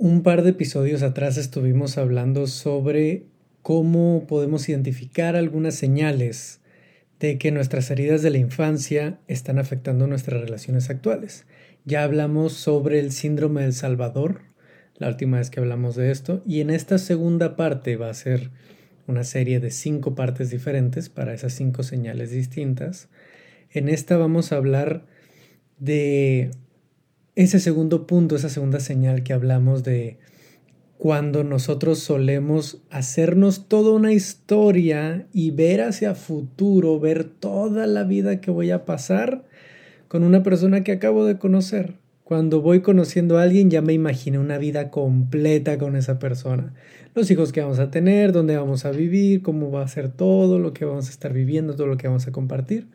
Un par de episodios atrás estuvimos hablando sobre cómo podemos identificar algunas señales de que nuestras heridas de la infancia están afectando nuestras relaciones actuales. Ya hablamos sobre el síndrome del Salvador, la última vez que hablamos de esto, y en esta segunda parte va a ser una serie de cinco partes diferentes para esas cinco señales distintas. En esta vamos a hablar de ese segundo punto, esa segunda señal que hablamos de cuando nosotros solemos hacernos toda una historia y ver hacia futuro, ver toda la vida que voy a pasar con una persona que acabo de conocer. Cuando voy conociendo a alguien ya me imaginé una vida completa con esa persona. Los hijos que vamos a tener, dónde vamos a vivir, cómo va a ser todo lo que vamos a estar viviendo, todo lo que vamos a compartir.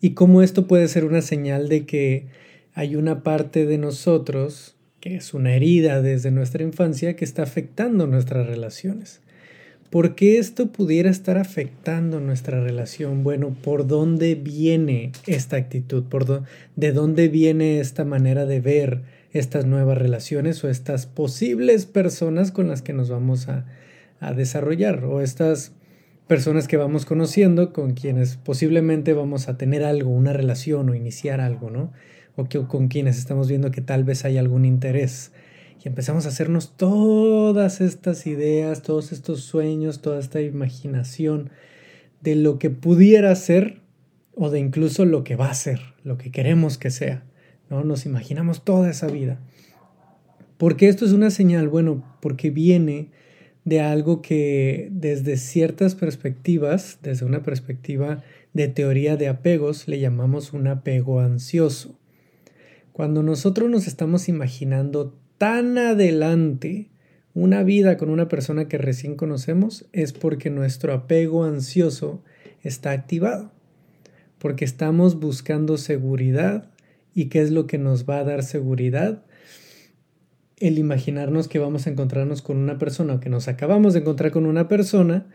Y cómo esto puede ser una señal de que hay una parte de nosotros que es una herida desde nuestra infancia que está afectando nuestras relaciones. ¿Por qué esto pudiera estar afectando nuestra relación? Bueno, ¿por dónde viene esta actitud? ¿Por ¿De dónde viene esta manera de ver estas nuevas relaciones o estas posibles personas con las que nos vamos a, a desarrollar o estas personas que vamos conociendo con quienes posiblemente vamos a tener algo, una relación o iniciar algo, ¿no? O con quienes estamos viendo que tal vez hay algún interés. Y empezamos a hacernos todas estas ideas, todos estos sueños, toda esta imaginación de lo que pudiera ser o de incluso lo que va a ser, lo que queremos que sea. ¿no? Nos imaginamos toda esa vida. porque esto es una señal? Bueno, porque viene de algo que desde ciertas perspectivas, desde una perspectiva de teoría de apegos, le llamamos un apego ansioso. Cuando nosotros nos estamos imaginando tan adelante una vida con una persona que recién conocemos, es porque nuestro apego ansioso está activado, porque estamos buscando seguridad y qué es lo que nos va a dar seguridad. El imaginarnos que vamos a encontrarnos con una persona, que nos acabamos de encontrar con una persona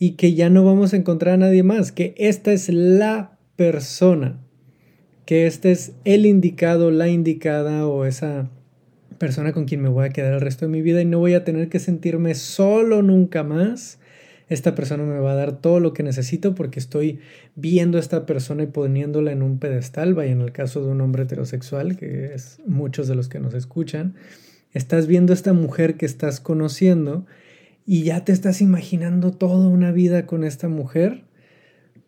y que ya no vamos a encontrar a nadie más, que esta es la persona que este es el indicado, la indicada o esa persona con quien me voy a quedar el resto de mi vida y no voy a tener que sentirme solo nunca más. Esta persona me va a dar todo lo que necesito porque estoy viendo a esta persona y poniéndola en un pedestal. Vaya, en el caso de un hombre heterosexual, que es muchos de los que nos escuchan, estás viendo a esta mujer que estás conociendo y ya te estás imaginando toda una vida con esta mujer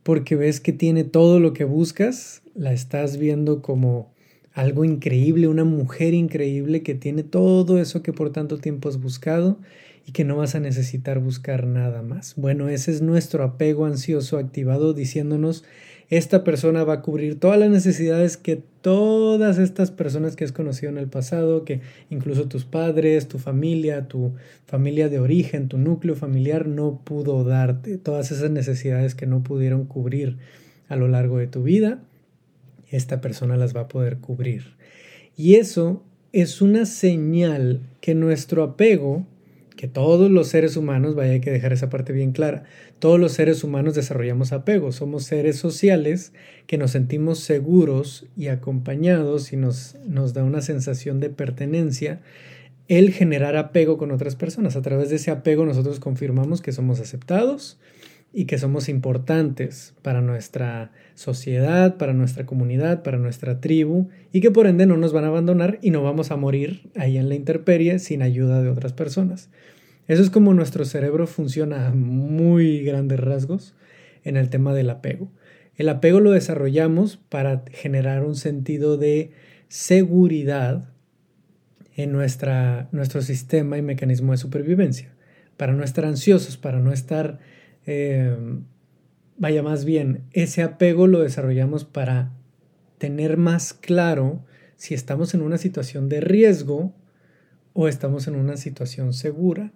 porque ves que tiene todo lo que buscas, la estás viendo como algo increíble, una mujer increíble que tiene todo eso que por tanto tiempo has buscado y que no vas a necesitar buscar nada más. Bueno, ese es nuestro apego ansioso activado diciéndonos esta persona va a cubrir todas las necesidades que todas estas personas que has conocido en el pasado, que incluso tus padres, tu familia, tu familia de origen, tu núcleo familiar no pudo darte, todas esas necesidades que no pudieron cubrir a lo largo de tu vida, esta persona las va a poder cubrir. Y eso es una señal que nuestro apego que todos los seres humanos, vaya hay que dejar esa parte bien clara, todos los seres humanos desarrollamos apego, somos seres sociales que nos sentimos seguros y acompañados y nos, nos da una sensación de pertenencia el generar apego con otras personas. A través de ese apego nosotros confirmamos que somos aceptados y que somos importantes para nuestra sociedad, para nuestra comunidad, para nuestra tribu y que por ende no nos van a abandonar y no vamos a morir ahí en la intemperie sin ayuda de otras personas. Eso es como nuestro cerebro funciona a muy grandes rasgos en el tema del apego. El apego lo desarrollamos para generar un sentido de seguridad en nuestra, nuestro sistema y mecanismo de supervivencia, para no estar ansiosos, para no estar, eh, vaya más bien, ese apego lo desarrollamos para tener más claro si estamos en una situación de riesgo o estamos en una situación segura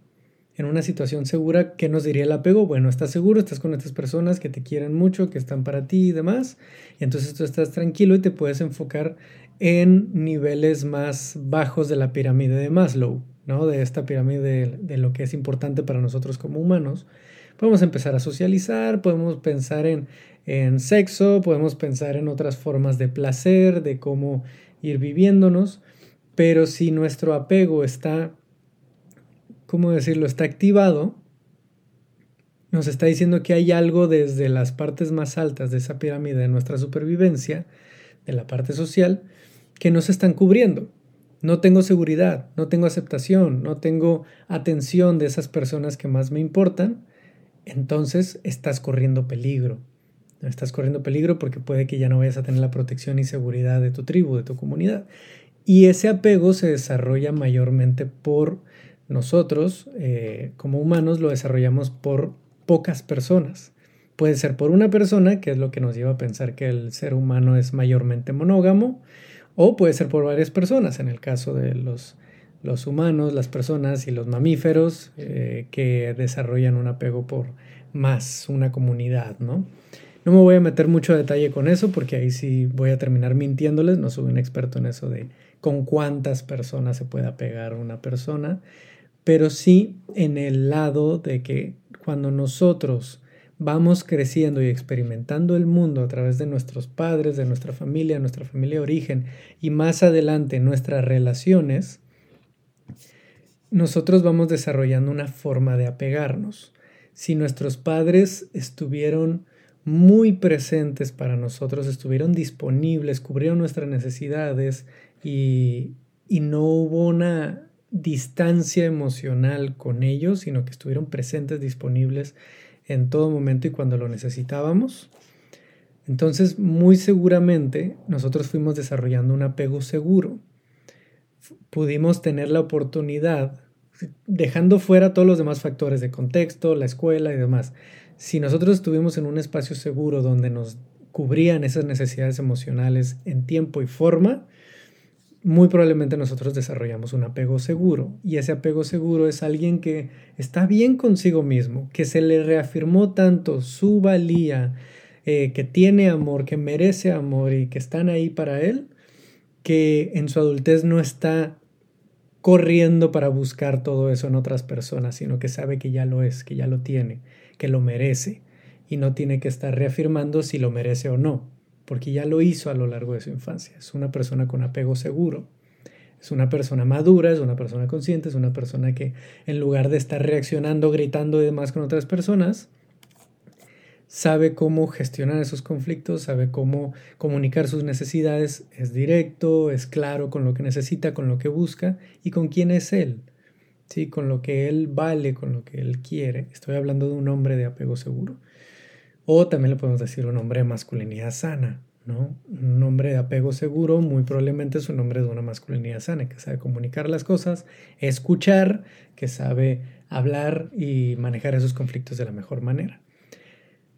en una situación segura, ¿qué nos diría el apego? Bueno, estás seguro, estás con estas personas que te quieren mucho, que están para ti y demás, y entonces tú estás tranquilo y te puedes enfocar en niveles más bajos de la pirámide de Maslow, ¿no? De esta pirámide de, lo que es importante para nosotros como humanos. Podemos empezar a socializar, podemos pensar en, en sexo, podemos pensar en otras formas de placer, de cómo ir viviéndonos, Pero si nuestro apego está, ¿cómo decirlo?, está activado, nos está diciendo que hay algo desde las partes más altas de esa pirámide de nuestra supervivencia, de la parte social, que nos están cubriendo. No tengo seguridad, no tengo aceptación, no tengo atención de esas personas que más me importan, entonces estás corriendo peligro. Estás corriendo peligro porque puede que ya no vayas a tener la protección y seguridad de tu tribu, de tu comunidad. Y ese apego se desarrolla mayormente por nosotros, eh, como humanos, lo desarrollamos por pocas personas. Puede ser por una persona, que es lo que nos lleva a pensar que el ser humano es mayormente monógamo, o puede ser por varias personas, en el caso de los, los humanos, las personas y los mamíferos eh, que desarrollan un apego por más una comunidad, ¿no? No me voy a meter mucho detalle con eso porque ahí sí voy a terminar mintiéndoles, no soy un experto en eso de con cuántas personas se puede apegar una persona, pero sí en el lado de que cuando nosotros vamos creciendo y experimentando el mundo a través de nuestros padres, de nuestra familia, nuestra familia de origen y más adelante nuestras relaciones, nosotros vamos desarrollando una forma de apegarnos. Si nuestros padres estuvieron muy presentes para nosotros, estuvieron disponibles, cubrieron nuestras necesidades y, y no hubo una distancia emocional con ellos, sino que estuvieron presentes, disponibles en todo momento y cuando lo necesitábamos. Entonces, muy seguramente nosotros fuimos desarrollando un apego seguro. Pudimos tener la oportunidad, dejando fuera todos los demás factores de contexto, la escuela y demás. Si nosotros estuvimos en un espacio seguro donde nos cubrían esas necesidades emocionales en tiempo y forma, muy probablemente nosotros desarrollamos un apego seguro y ese apego seguro es alguien que está bien consigo mismo, que se le reafirmó tanto su valía, eh, que tiene amor, que merece amor y que están ahí para él, que en su adultez no está corriendo para buscar todo eso en otras personas, sino que sabe que ya lo es, que ya lo tiene, que lo merece y no tiene que estar reafirmando si lo merece o no porque ya lo hizo a lo largo de su infancia. Es una persona con apego seguro. Es una persona madura, es una persona consciente, es una persona que en lugar de estar reaccionando, gritando y demás con otras personas, sabe cómo gestionar esos conflictos, sabe cómo comunicar sus necesidades, es directo, es claro con lo que necesita, con lo que busca y con quién es él, ¿sí? con lo que él vale, con lo que él quiere. Estoy hablando de un hombre de apego seguro. O también le podemos decir un hombre de masculinidad sana, ¿no? Un hombre de apego seguro muy probablemente es un hombre de una masculinidad sana, que sabe comunicar las cosas, escuchar, que sabe hablar y manejar esos conflictos de la mejor manera.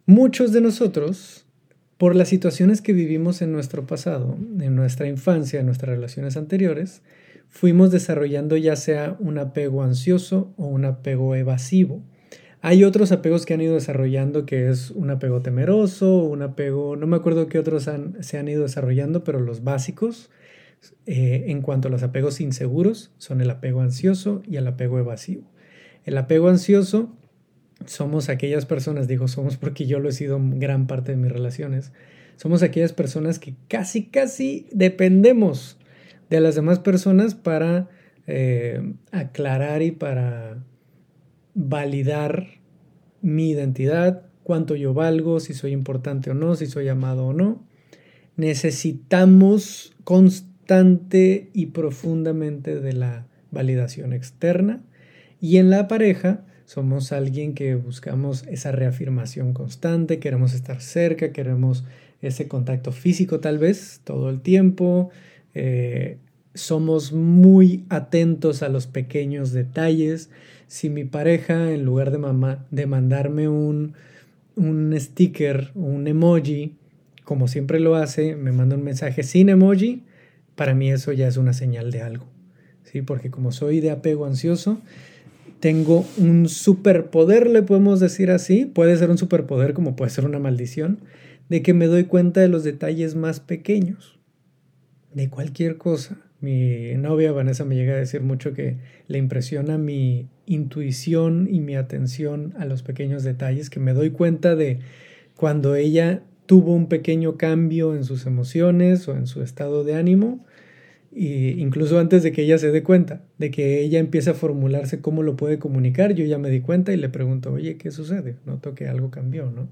Muchos de nosotros, por las situaciones que vivimos en nuestro pasado, en nuestra infancia, en nuestras relaciones anteriores, fuimos desarrollando ya sea un apego ansioso o un apego evasivo. Hay otros apegos que han ido desarrollando, que es un apego temeroso, un apego, no me acuerdo qué otros se han ido desarrollando, pero los básicos eh, en cuanto a los apegos inseguros son el apego ansioso y el apego evasivo. El apego ansioso somos aquellas personas, digo somos porque yo lo he sido gran parte de mis relaciones, somos aquellas personas que casi, casi dependemos de las demás personas para eh, aclarar y para validar mi identidad, cuánto yo valgo, si soy importante o no, si soy amado o no. Necesitamos constante y profundamente de la validación externa. Y en la pareja somos alguien que buscamos esa reafirmación constante, queremos estar cerca, queremos ese contacto físico tal vez todo el tiempo. Eh, somos muy atentos a los pequeños detalles si mi pareja, en lugar de, mamá, de mandarme un, un sticker, un emoji, como siempre lo hace, me manda un mensaje sin emoji, para mí eso ya es una señal de algo. ¿sí? Porque como soy de apego ansioso, tengo un superpoder, le podemos decir así, puede ser un superpoder como puede ser una maldición, de que me doy cuenta de los detalles más pequeños, de cualquier cosa. Mi novia Vanessa me llega a decir mucho que le impresiona mi intuición y mi atención a los pequeños detalles, que me doy cuenta de cuando ella tuvo un pequeño cambio en sus emociones o en su estado de ánimo Y incluso antes de que ella se dé cuenta, de que ella empiece a formularse cómo lo puede comunicar, yo ya me di cuenta y le pregunto, oye, ¿qué sucede? Noto que algo cambió, ¿no?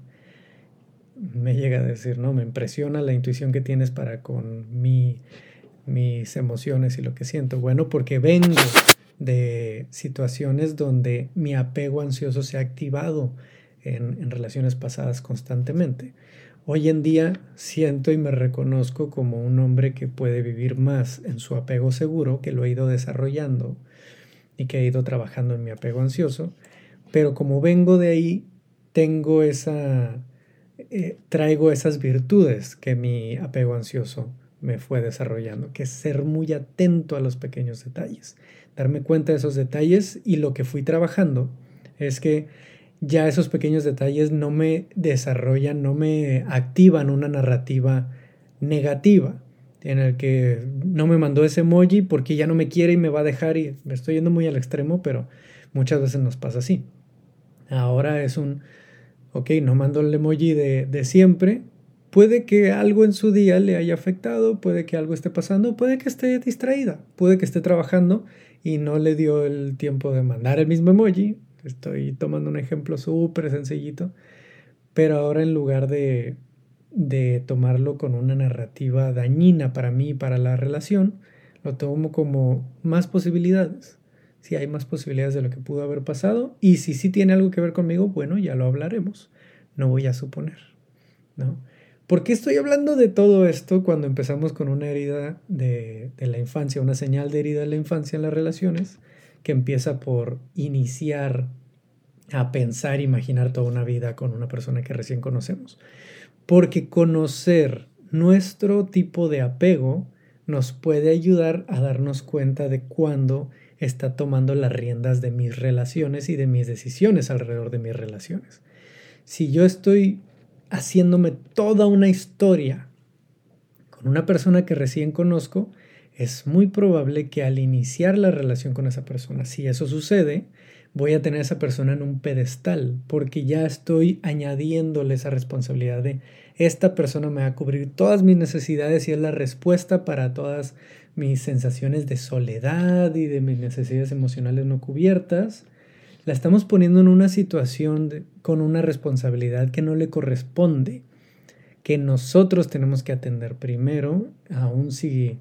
Me llega a decir, no, me impresiona la intuición que tienes para con mi, mis emociones y lo que siento. Bueno, porque vengo de situaciones donde mi apego ansioso se ha activado en, en relaciones pasadas constantemente. Hoy en día siento y me reconozco como un hombre que puede vivir más en su apego seguro, que lo he ido desarrollando y que he ido trabajando en mi apego ansioso, pero como vengo de ahí, tengo esa, eh, traigo esas virtudes que mi apego ansioso me fue desarrollando, que es ser muy atento a los pequeños detalles, darme cuenta de esos detalles y lo que fui trabajando es que ya esos pequeños detalles no me desarrollan, no me activan una narrativa negativa en el que no me mandó ese emoji porque ya no me quiere y me va a dejar y me estoy yendo muy al extremo, pero muchas veces nos pasa así. Ahora es un, ok, no mando el emoji de, de siempre, puede que algo en su día le haya afectado, puede que algo esté pasando, puede que esté distraída, puede que esté trabajando y no le dio el tiempo de mandar el mismo emoji, Estoy tomando un ejemplo súper sencillito, pero ahora en lugar de, de tomarlo con una narrativa dañina para mí y para la relación, lo tomo como más posibilidades. Si hay más posibilidades de lo que pudo haber pasado y si sí tiene algo que ver conmigo, bueno, ya lo hablaremos. No voy a suponer, ¿no? ¿Por qué estoy hablando de todo esto cuando empezamos con una herida de, de la infancia, una señal de herida de la infancia en las relaciones? Que empieza por iniciar a pensar, imaginar toda una vida con una persona que recién conocemos. Porque conocer nuestro tipo de apego nos puede ayudar a darnos cuenta de cuándo está tomando las riendas de mis relaciones y de mis decisiones alrededor de mis relaciones. Si yo estoy haciéndome toda una historia con una persona que recién conozco, es muy probable que al iniciar la relación con esa persona, si eso sucede, voy a tener a esa persona en un pedestal, porque ya estoy añadiéndole esa responsabilidad de esta persona me va a cubrir todas mis necesidades y es la respuesta para todas mis sensaciones de soledad y de mis necesidades emocionales no cubiertas. La estamos poniendo en una situación con una responsabilidad que no le corresponde, que nosotros tenemos que atender primero, aun si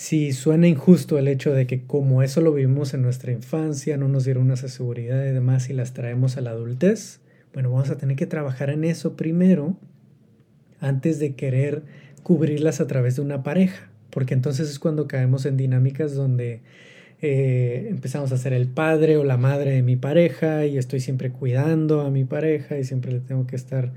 si suena injusto el hecho de que como eso lo vivimos en nuestra infancia, no nos dieron una seguridad y demás y las traemos a la adultez, bueno, vamos a tener que trabajar en eso primero antes de querer cubrirlas a través de una pareja, porque entonces es cuando caemos en dinámicas donde eh, empezamos a ser el padre o la madre de mi pareja y estoy siempre cuidando a mi pareja y siempre le tengo que estar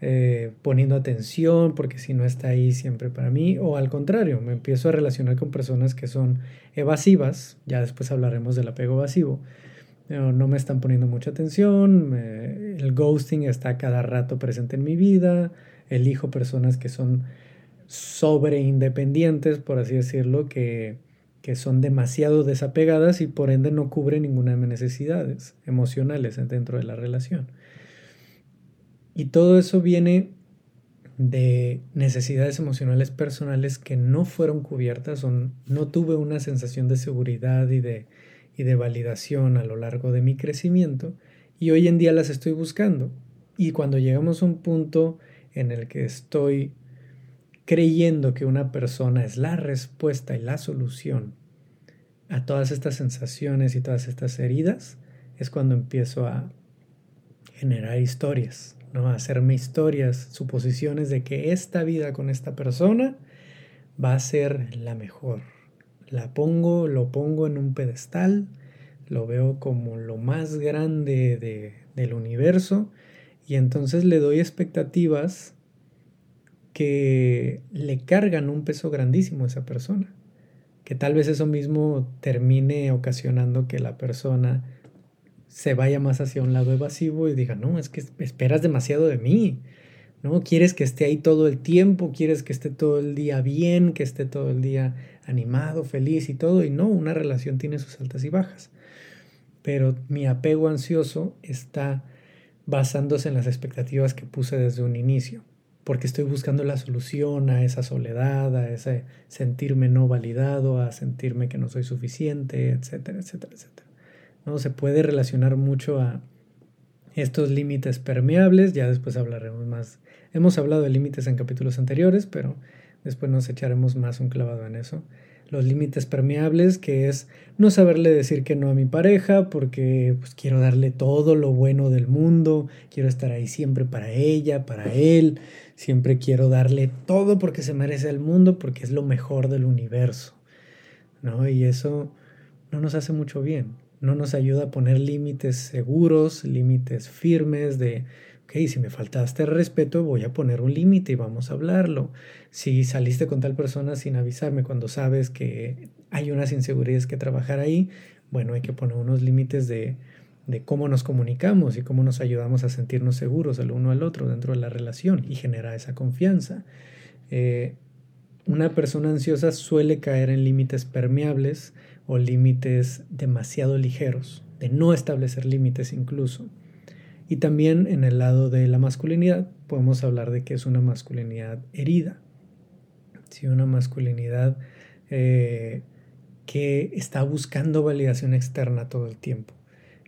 eh, poniendo atención porque si no está ahí siempre para mí o al contrario, me empiezo a relacionar con personas que son evasivas, ya después hablaremos del apego evasivo, no, me están poniendo mucha atención, el ghosting está cada rato presente en mi vida, elijo personas que son sobre independientes, por así decirlo, que, que son demasiado desapegadas y por ende no cubren ninguna de mis necesidades emocionales dentro de la relación. Y todo eso viene de necesidades emocionales personales que no fueron cubiertas o no tuve una sensación de seguridad y de, y de validación a lo largo de mi crecimiento y hoy en día las estoy buscando. Y cuando llegamos a un punto en el que estoy creyendo que una persona es la respuesta y la solución a todas estas sensaciones y todas estas heridas, es cuando empiezo a generar historias ¿no? Hacerme historias, suposiciones de que esta vida con esta persona va a ser la mejor. La pongo, lo pongo en un pedestal, lo veo como lo más grande de, del universo y entonces le doy expectativas que le cargan un peso grandísimo a esa persona. Que tal vez eso mismo termine ocasionando que la persona se vaya más hacia un lado evasivo y diga, no, es que esperas demasiado de mí, ¿no? Quieres que esté ahí todo el tiempo, quieres que esté todo el día bien, que esté todo el día animado, feliz y todo, y no, una relación tiene sus altas y bajas. Pero mi apego ansioso está basándose en las expectativas que puse desde un inicio. porque estoy buscando la solución a esa soledad, a ese sentirme no validado, a sentirme que no soy suficiente, etcétera, etcétera, etcétera. ¿No? Se puede relacionar mucho a estos límites permeables, ya después hablaremos más. Hemos hablado de límites en capítulos anteriores, pero después nos echaremos más un clavado en eso los límites permeables, que es no saberle decir que no a mi pareja porque pues, quiero darle todo lo bueno del mundo, quiero estar ahí siempre para ella, para él, siempre quiero darle todo porque se merece el mundo, porque es lo mejor del universo. ¿no? Y eso no nos hace mucho bien, no nos ayuda a poner límites seguros, límites firmes de ok, si me faltaste respeto, voy a poner un límite y vamos a hablarlo. Si saliste con tal persona sin avisarme cuando sabes que hay unas inseguridades que trabajar ahí, bueno, hay que poner unos límites de, de cómo nos comunicamos y cómo nos ayudamos a sentirnos seguros el uno al otro dentro de la relación y generar esa confianza. Eh, una persona ansiosa suele caer en límites permeables o límites demasiado ligeros, de no establecer límites incluso. Y también en el lado de la masculinidad podemos hablar de que es una masculinidad herida, ¿sí? una masculinidad eh, que está buscando validación externa todo el tiempo,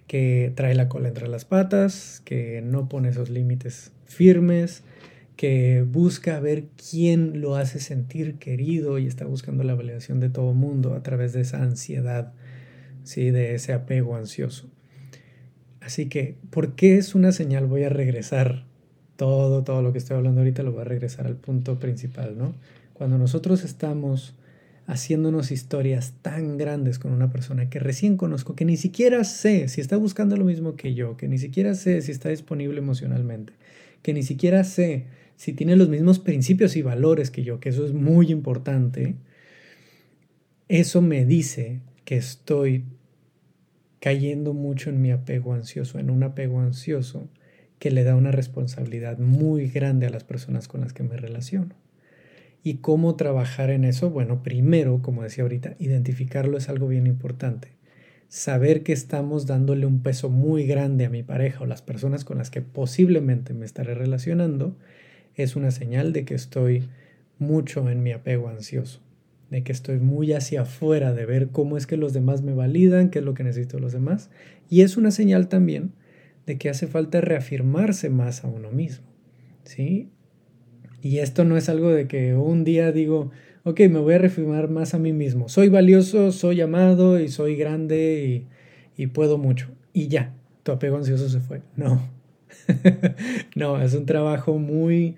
que trae la cola entre las patas, que no pone esos límites firmes, que busca ver quién lo hace sentir querido y está buscando la validación de todo mundo a través de esa ansiedad, ¿sí? de ese apego ansioso. Así que, ¿por qué es una señal? Voy a regresar todo, todo lo que estoy hablando ahorita, lo voy a regresar al punto principal, ¿no? Cuando nosotros estamos haciéndonos historias tan grandes con una persona que recién conozco, que ni siquiera sé si está buscando lo mismo que yo, que ni siquiera sé si está disponible emocionalmente, que ni siquiera sé si tiene los mismos principios y valores que yo, que eso es muy importante, eso me dice que estoy cayendo mucho en mi apego ansioso, en un apego ansioso que le da una responsabilidad muy grande a las personas con las que me relaciono. ¿Y cómo trabajar en eso? Bueno, primero, como decía ahorita, identificarlo es algo bien importante. Saber que estamos dándole un peso muy grande a mi pareja o las personas con las que posiblemente me estaré relacionando es una señal de que estoy mucho en mi apego ansioso de que estoy muy hacia afuera, de ver cómo es que los demás me validan, qué es lo que necesito los demás. Y es una señal también de que hace falta reafirmarse más a uno mismo. ¿Sí? Y esto no es algo de que un día digo, ok, me voy a reafirmar más a mí mismo. Soy valioso, soy amado y soy grande y, puedo mucho. Y ya, tu apego ansioso se fue. No. no, es un trabajo muy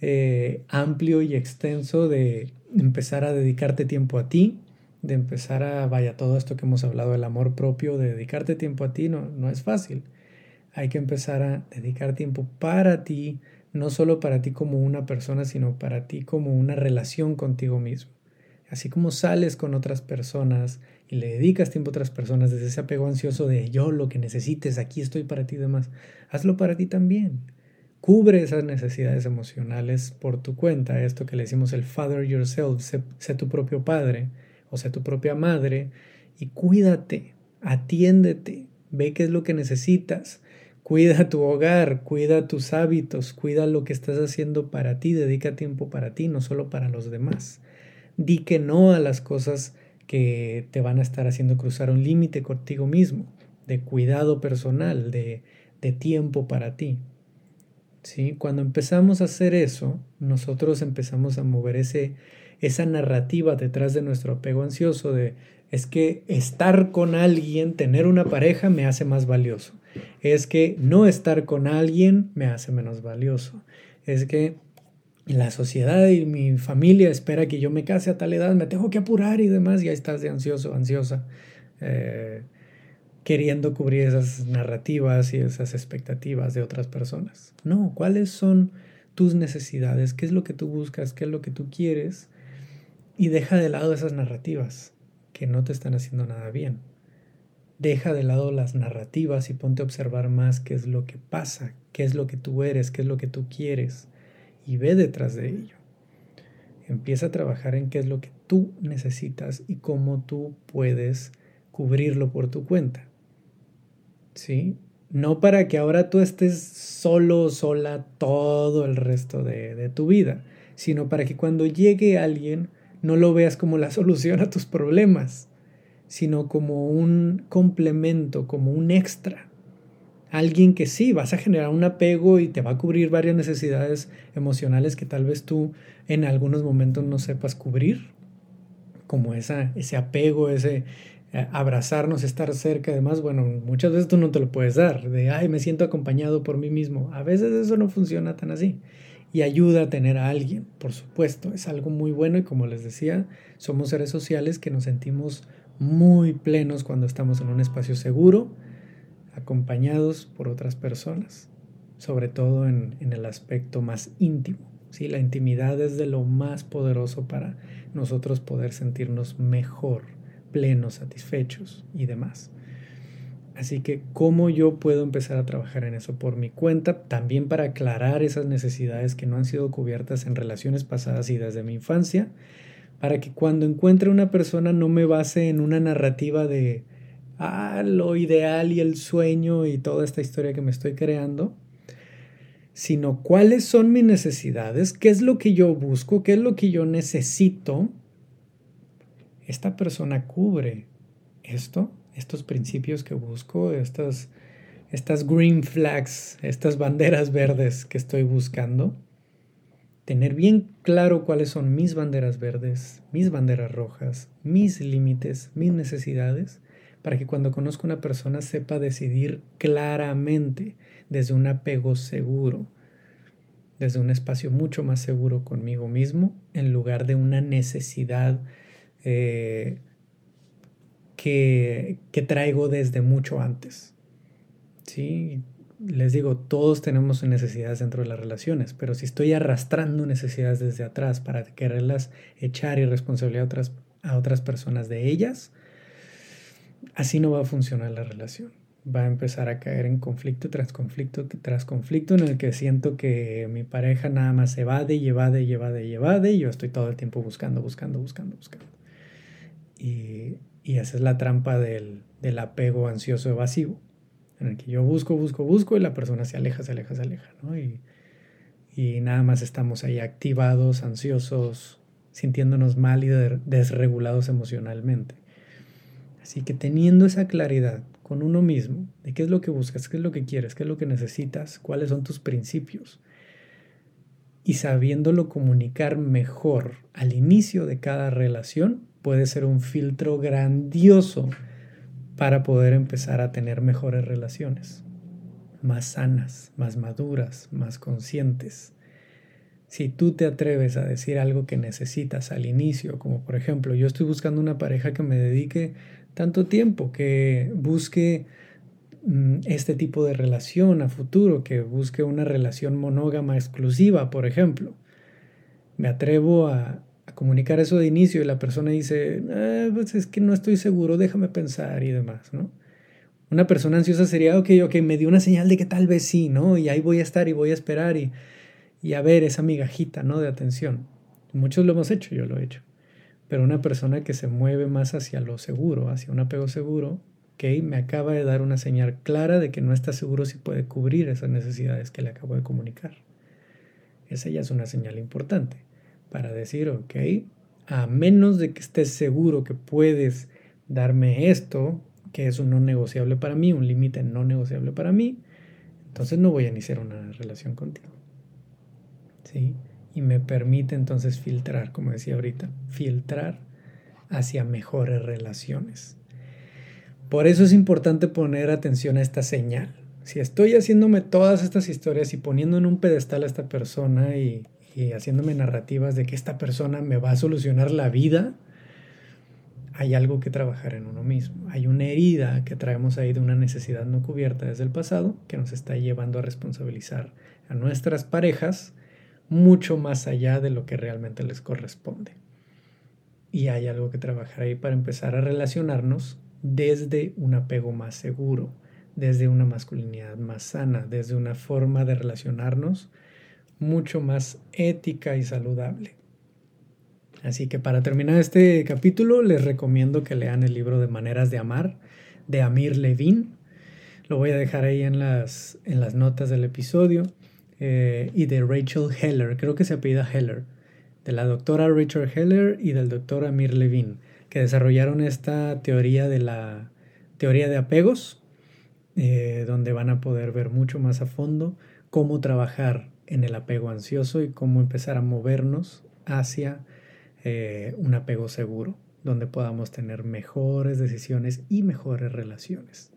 eh, amplio y extenso de empezar a dedicarte tiempo a ti, de empezar a, vaya, todo esto que hemos hablado del amor propio, de dedicarte tiempo a ti, no, no es fácil. Hay que empezar a dedicar tiempo para ti, no solo para ti como una persona, sino para ti como una relación contigo mismo. Así como sales con otras personas y le dedicas tiempo a otras personas desde ese apego ansioso de yo lo que necesites, aquí estoy para ti y demás, hazlo para ti también. Cubre esas necesidades emocionales por tu cuenta, esto que le decimos el father yourself, sé, tu propio padre o sé tu propia madre y cuídate, atiéndete, ve qué es lo que necesitas, cuida tu hogar, cuida tus hábitos, cuida lo que estás haciendo para ti, dedica tiempo para ti, no solo para los demás. Di que no a las cosas que te van a estar haciendo cruzar un límite contigo mismo, de cuidado personal, de, de tiempo para ti. ¿sí? Cuando empezamos a hacer eso, nosotros empezamos a mover ese, esa narrativa detrás de nuestro apego ansioso de es que estar con alguien, tener una pareja me hace más valioso. Es que no estar con alguien me hace menos valioso. Es que la sociedad y mi familia espera que yo me case a tal edad, me tengo que apurar y demás, y ahí estás de ansioso, ansiosa. Eh, queriendo cubrir esas narrativas y esas expectativas de otras personas. No, ¿cuáles son tus necesidades? ¿Qué es lo que tú buscas? ¿Qué es lo que tú quieres? Y deja de lado esas narrativas que no te están haciendo nada bien. Deja de lado las narrativas y ponte a observar más qué es lo que pasa, qué es lo que tú eres, qué es lo que tú quieres y ve detrás de ello. Empieza a trabajar en qué es lo que tú necesitas y cómo tú puedes cubrirlo por tu cuenta. ¿sí? No para que ahora tú estés solo o sola todo el resto de, de tu vida, sino para que cuando llegue alguien no lo veas como la solución a tus problemas, sino como un complemento, como un extra. Alguien que sí, vas a generar un apego y te va a cubrir varias necesidades emocionales que tal vez tú en algunos momentos no sepas cubrir, como esa, ese apego, ese eh, abrazarnos, estar cerca, además, bueno, muchas veces tú no te lo puedes dar, de, ay, me siento acompañado por mí mismo. A veces eso no funciona tan así y ayuda a tener a alguien, por supuesto, es algo muy bueno y como les decía, somos seres sociales que nos sentimos muy plenos cuando estamos en un espacio seguro, acompañados por otras personas, sobre todo en, en el aspecto más íntimo. ¿sí? La intimidad es de lo más poderoso para nosotros poder sentirnos mejor, plenos, satisfechos y demás. Así que, ¿cómo yo puedo empezar a trabajar en eso por mi cuenta? También para aclarar esas necesidades que no han sido cubiertas en relaciones pasadas y desde mi infancia, para que cuando encuentre una persona no me base en una narrativa de lo ideal y el sueño y toda esta historia que me estoy creando, sino cuáles son mis necesidades, qué es lo que yo busco, qué es lo que yo necesito. Esta persona cubre esto estos principios que busco, estas, estas green flags, estas banderas verdes que estoy buscando, tener bien claro cuáles son mis banderas verdes, mis banderas rojas, mis límites, mis necesidades, para que cuando conozco a una persona sepa decidir claramente desde un apego seguro, desde un espacio mucho más seguro conmigo mismo, en lugar de una necesidad eh, que, traigo desde mucho antes. ¿Sí? Les digo, todos tenemos necesidades dentro de las relaciones, pero si estoy arrastrando necesidades desde atrás para quererlas echar y responsabilidad a otras, a otras personas de ellas, así no va a funcionar la relación. Va a empezar a caer en conflicto tras conflicto tras conflicto en el que siento que mi pareja nada más evade y evade y evade y evade y yo estoy todo el tiempo buscando, buscando, buscando, buscando. Y y esa es la trampa del, apego ansioso evasivo, en el que yo busco, busco, busco y la persona se aleja, se aleja, se aleja. Y, y nada más estamos ahí activados, ansiosos, sintiéndonos mal y desregulados emocionalmente. Así que teniendo esa claridad con uno mismo de qué es lo que buscas, qué es lo que quieres, qué es lo que necesitas, cuáles son tus principios, y sabiéndolo comunicar mejor al inicio de cada relación, puede ser un filtro grandioso para poder empezar a tener mejores relaciones, más sanas, más maduras, más conscientes. Si tú te atreves a decir algo que necesitas al inicio, como por ejemplo, yo estoy buscando una pareja que me dedique tanto tiempo, que busque mm, este tipo de relación a futuro, que busque una relación monógama exclusiva, por ejemplo. Me atrevo a, comunicar eso de inicio y la persona dice, ah, pues es que no estoy seguro, déjame pensar y demás, ¿no? Una persona ansiosa sería, ok, ok, me dio una señal de que tal vez sí, ¿no? Y ahí voy a estar y voy a esperar y, y a ver esa migajita, ¿no? De atención. Muchos lo hemos hecho, yo lo he hecho. Pero una persona que se mueve más hacia lo seguro, hacia un apego seguro, ok, me acaba de dar una señal clara de que no está seguro si puede cubrir esas necesidades que le acabo de comunicar. Esa ya es una señal importante para decir, ok, a menos de que estés seguro que puedes darme esto, que es un no negociable para mí, un límite no negociable para mí, entonces no voy a iniciar una relación contigo. ¿Sí? Y me permite entonces filtrar, como decía ahorita, filtrar hacia mejores relaciones. Por eso es importante poner atención a esta señal. Si estoy haciéndome todas estas historias y poniendo en un pedestal a esta persona y y haciéndome narrativas de que esta persona me va a solucionar la vida, hay algo que trabajar en uno mismo. Hay una herida que traemos ahí de una necesidad no cubierta desde el pasado que nos está llevando a responsabilizar a nuestras parejas mucho más allá de lo que realmente les corresponde. Y hay algo que trabajar ahí para empezar a relacionarnos desde un apego más seguro, desde una masculinidad más sana, desde una forma de relacionarnos mucho más ética y saludable. Así que para terminar este capítulo les recomiendo que lean el libro de Maneras de Amar de Amir Levin. Lo voy a dejar ahí en las, en las notas del episodio. Eh, y de Rachel Heller, creo que se apellida Heller, de la doctora Rachel Heller y del doctor Amir Levine, que desarrollaron esta teoría de la teoría de apegos, eh, donde van a poder ver mucho más a fondo cómo trabajar en el apego ansioso y cómo empezar a movernos hacia eh, un apego seguro, donde podamos tener mejores decisiones y mejores relaciones.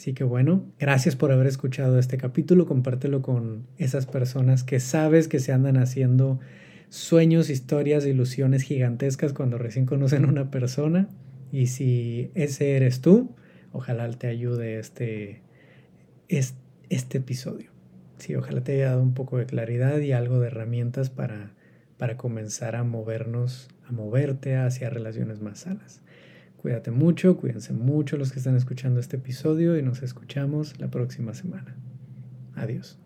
Así que bueno, gracias por haber escuchado este capítulo, compártelo con esas personas que sabes que se andan haciendo sueños, historias, ilusiones gigantescas cuando recién conocen a una persona. Y si ese eres tú, ojalá te ayude este, este, este episodio. Sí, ojalá te haya dado un poco de claridad y algo de herramientas para para comenzar a movernos, a moverte hacia relaciones más sanas. Cuídate mucho, cuídense mucho los que están escuchando este episodio y nos escuchamos la próxima semana. Adiós.